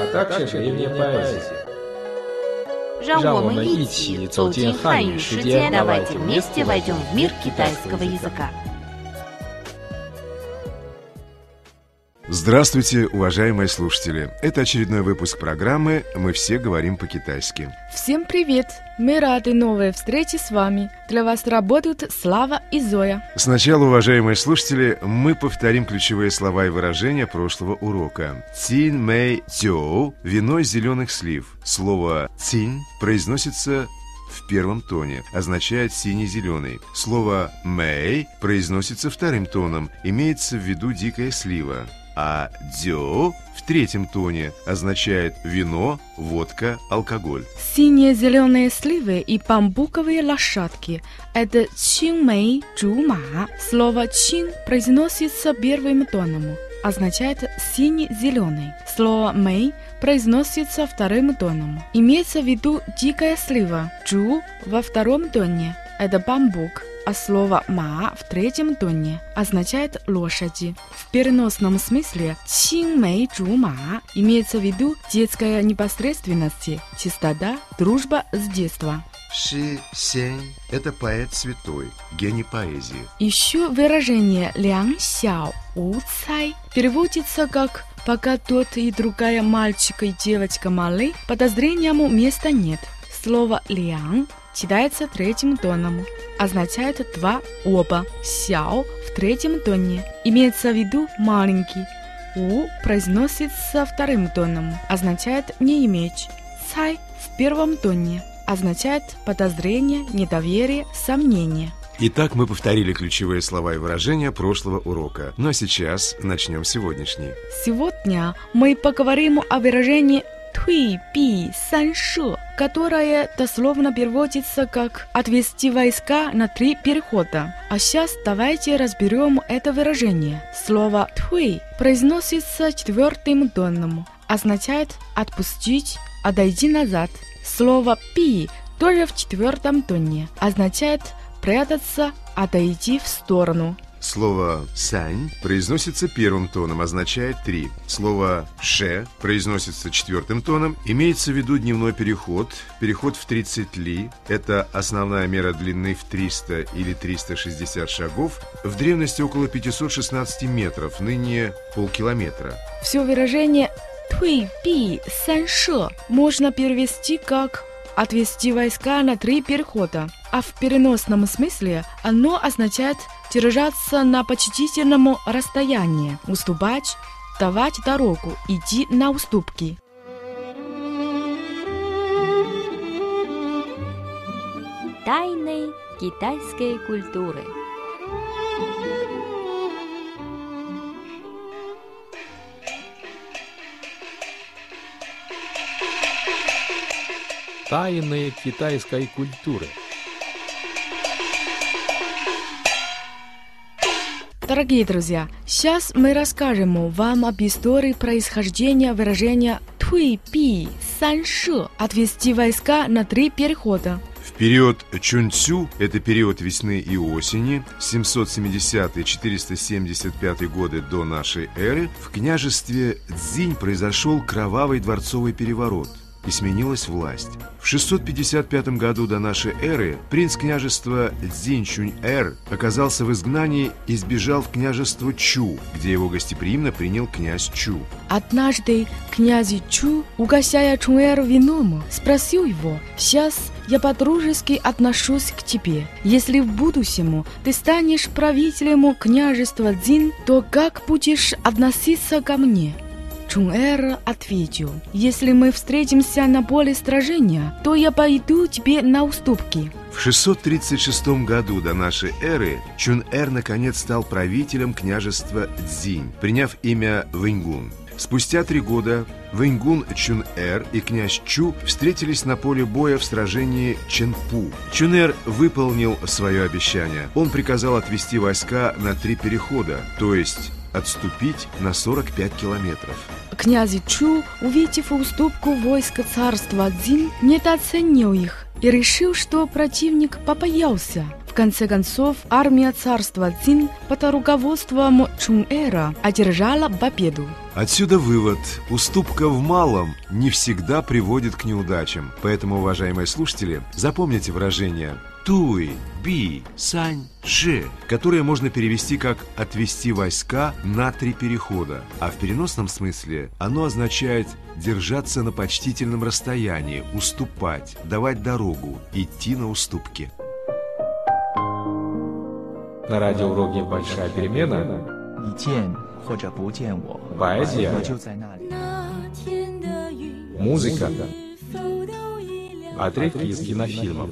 а также древняя поэзия. 让我们让我们一一起起走走进进汉汉语世语世界，界 давайте давайте вместе вместе войдем в мир китайского китайского языка. Здравствуйте, уважаемые слушатели! Это очередной выпуск программы «Мы все говорим по-китайски». Всем привет! Мы рады новой встрече с вами. Для вас работают Слава и Зоя. Сначала, уважаемые слушатели, мы повторим ключевые слова и выражения прошлого урока. Цин мэй тёу – вино из зеленых слив. Слово цин произносится в первом тоне, означает синий-зеленый. Слово «мэй» произносится вторым тоном, имеется в виду дикая слива. А «дё» в третьем тоне означает вино, водка, алкоголь. Синие зеленые сливы и бамбуковые лошадки – это чинмэй джума. Слово чин произносится первым тоном, означает синий-зеленый. Слово мэй произносится вторым тоном. Имеется в виду дикая слива. Джу во втором тоне – это бамбук. А слово «ма» в третьем тоне означает «лошади». В переносном смысле «чинмэй джума» имеется в виду детская непосредственность, чистота, дружба с детства. Ши Сень – это поэт святой, гений поэзии. Еще выражение «лян сяо у цай» переводится как «пока тот и другая мальчик и девочка малы, подозрениям места нет». Слово «лян» читается третьим тоном, означает «два оба». «Сяо» в третьем тоне имеется в виду «маленький». «У» произносится вторым тоном, означает «не иметь». «Цай» в первом тоне означает подозрение, недоверие, сомнение. Итак, мы повторили ключевые слова и выражения прошлого урока. Ну а сейчас начнем сегодняшний. Сегодня мы поговорим о выражении «туй би сан ше», которое дословно переводится как «отвести войска на три перехода». А сейчас давайте разберем это выражение. Слово «туй» произносится четвертым тоном, означает «отпустить», «отойди назад». Слово «пи» тоже в четвертом тоне, означает «прятаться», «отойти в сторону». Слово «сань» произносится первым тоном, означает «три». Слово «ше» произносится четвертым тоном, имеется в виду дневной переход, переход в 30 ли. Это основная мера длины в 300 или 360 шагов, в древности около 516 метров, ныне полкилометра. Все выражение «туй би сан ше» можно перевести как «отвести войска на три перехода», а в переносном смысле оно означает держаться на почтительном расстоянии, уступать, давать дорогу, идти на уступки. Тайны китайской культуры. Тайны китайской культуры. Дорогие друзья, сейчас мы расскажем вам об истории происхождения выражения «туй би сан ше» – «отвести войска на три перехода». В период Чунцю, это период весны и осени, 770-475 годы до нашей эры, в княжестве Цзинь произошел кровавый дворцовый переворот и сменилась власть. В 655 году до нашей эры принц княжества Цзиньчунь-эр оказался в изгнании и сбежал в княжество Чу, где его гостеприимно принял князь Чу. Однажды князь Чу, угощая Чунэр вином, спросил его, «Сейчас я по-дружески отношусь к тебе. Если в будущем ты станешь правителем княжества Цзин, то как будешь относиться ко мне?» Чунэр ответил, «Если мы встретимся на поле сражения, то я пойду тебе на уступки». В 636 году до нашей эры Чун-эр наконец стал правителем княжества Цзинь, приняв имя Вэньгун. Спустя три года Вэньгун Чун-эр и князь Чу встретились на поле боя в сражении Ченпу. Чун-эр выполнил свое обещание. Он приказал отвести войска на три перехода, то есть отступить на 45 километров. Князь Чу, увидев уступку войска царства Цзин, недооценил их и решил, что противник побоялся. В конце концов, армия царства Цин под руководством Чун-эра одержала победу. Отсюда вывод. Уступка в малом не всегда приводит к неудачам. Поэтому, уважаемые слушатели, запомните выражение Туи, Би, Сань, же, которое можно перевести как «отвести войска на три перехода», а в переносном смысле оно означает «держаться на почтительном расстоянии, уступать, давать дорогу, идти на уступки». На радиоуроке «Большая перемена» поэзия, музыка, отрывки из кинофильмов.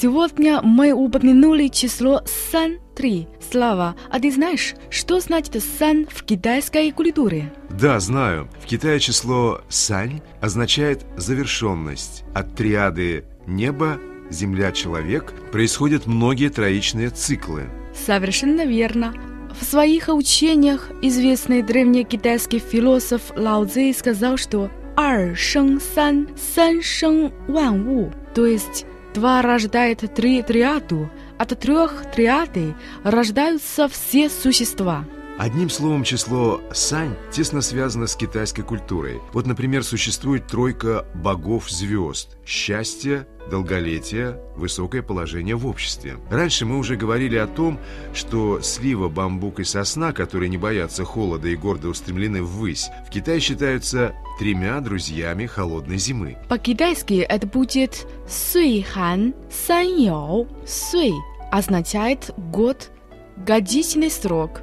Сегодня мы упомянули число сан три. Слава, а ты знаешь, что значит сан в китайской культуре? Да, знаю. В Китае число «сань» означает «завершенность». От триады «небо», «земля», «человек» происходят многие троичные циклы. Совершенно верно. В своих учениях известный древний китайский философ Лао Цзи сказал, что «ар шeng сан, сан шeng ван ву», то есть два рождает три триаду, от трех триады рождаются все существа. Одним словом, число «сань» тесно связано с китайской культурой. Вот, например, существует тройка богов-звезд – счастье, долголетие, высокое положение в обществе. Раньше мы уже говорили о том, что слива, бамбук и сосна, которые не боятся холода и гордо устремлены ввысь, в Китае считаются тремя друзьями холодной зимы. По-китайски это будет «суй хан сан яо». «Суй» означает «год», «годичный срок».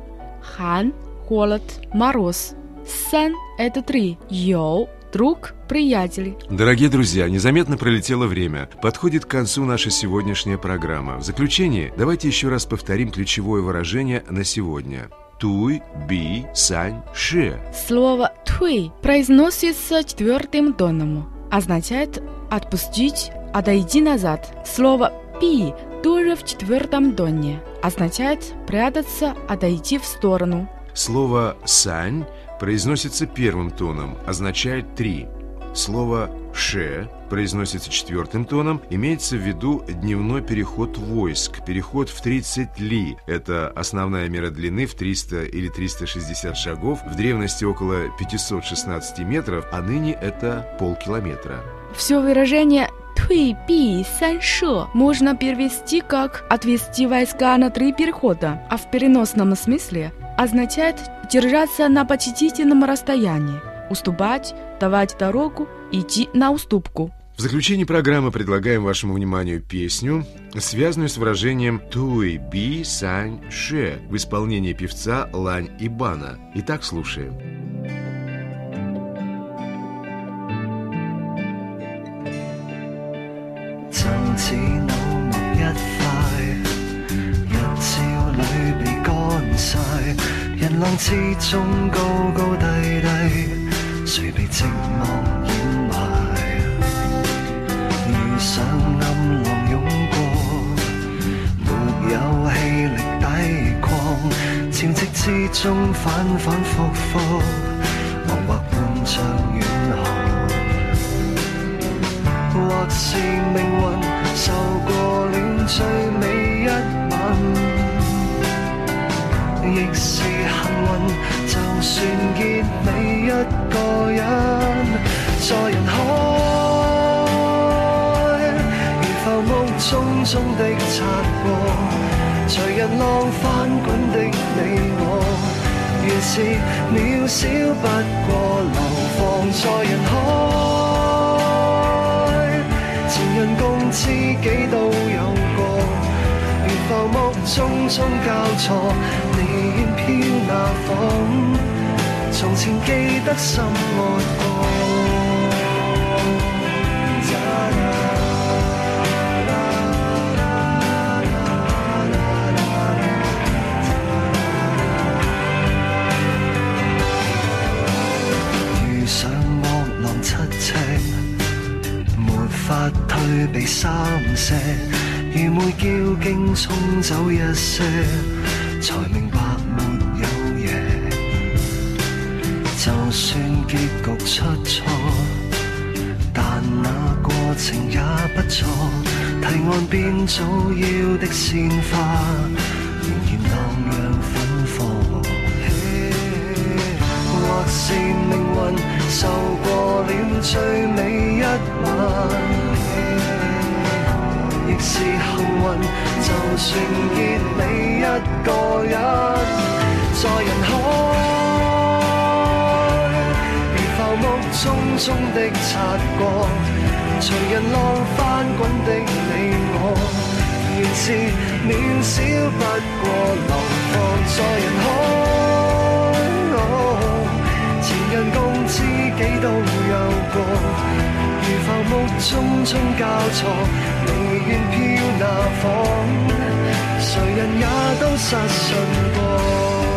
«Хан» – «холод», «мороз». «Сан» – это три. «Яо» – «друг», «приятель». Дорогие друзья, незаметно пролетело время. Подходит к концу наша сегодняшняя программа. В заключение давайте еще раз повторим ключевое выражение на сегодня. Туй, би, сань, ше. Слово «туй» произносится четвертым тоном. Означает «отпустить», «отойди назад». Слово «пи» тоже в четвертом тоне. Означает «прятаться», «отойти в сторону». Слово «сань» произносится первым тоном, означает «три». Слово «ше» произносится четвертым тоном, имеется в виду дневной переход войск, переход в 30 ли. Это основная мера длины в 300 или 360 шагов, в древности около 516 метров, а ныне это полкилометра. Все выражение «туй би сан ше» можно перевести как «отвести войска на три перехода», а в переносном смысле означает держаться на почтительном расстоянии, уступать, давать дорогу, идти на уступку. В заключении программы предлагаем вашему вниманию песню, связанную с выражением «туй би сань ше» в исполнении певца Лань Ибана. Итак, слушаем. 真似脑木一塊，日照裏被乾晒，人浪之中高高低低，誰被寂寞掩埋？遇上暗浪湧過，沒有氣力抵抗，潮汐之中反反覆覆，惶惑伴着遠航。或是命運受過了最美一吻，亦是幸運，就算結尾一個人，在人海如浮木匆匆的擦過，隨人浪翻滾的你我，原是渺小不過，流放在人海。情人共知己都有过，如浮木匆匆交错，你愿飘那风，从前记得深爱过。裏被三射，愚昧叫驚沖走一些，才明白沒有贏。就算結局出錯，但那過程也不錯。提案變早要的鲜花，仍然荡漾粉火。或是命運受過了最美一晚，是幸运，就算結尾一个人，在人海被浮木匆匆的擦过，随人浪翻滚的你我，原是渺小不过流放在人。匆匆交错，宁愿飘那方，谁人也都失信过。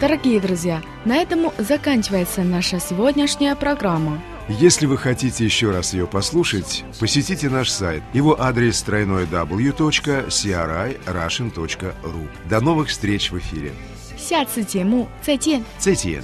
Дорогие друзья, на этом заканчивается наша сегодняшняя программа. Если вы хотите еще раз ее послушать, посетите наш сайт. Его адрес тройной w.crirussian.ru. До новых встреч в эфире. 下次节目再见。再见。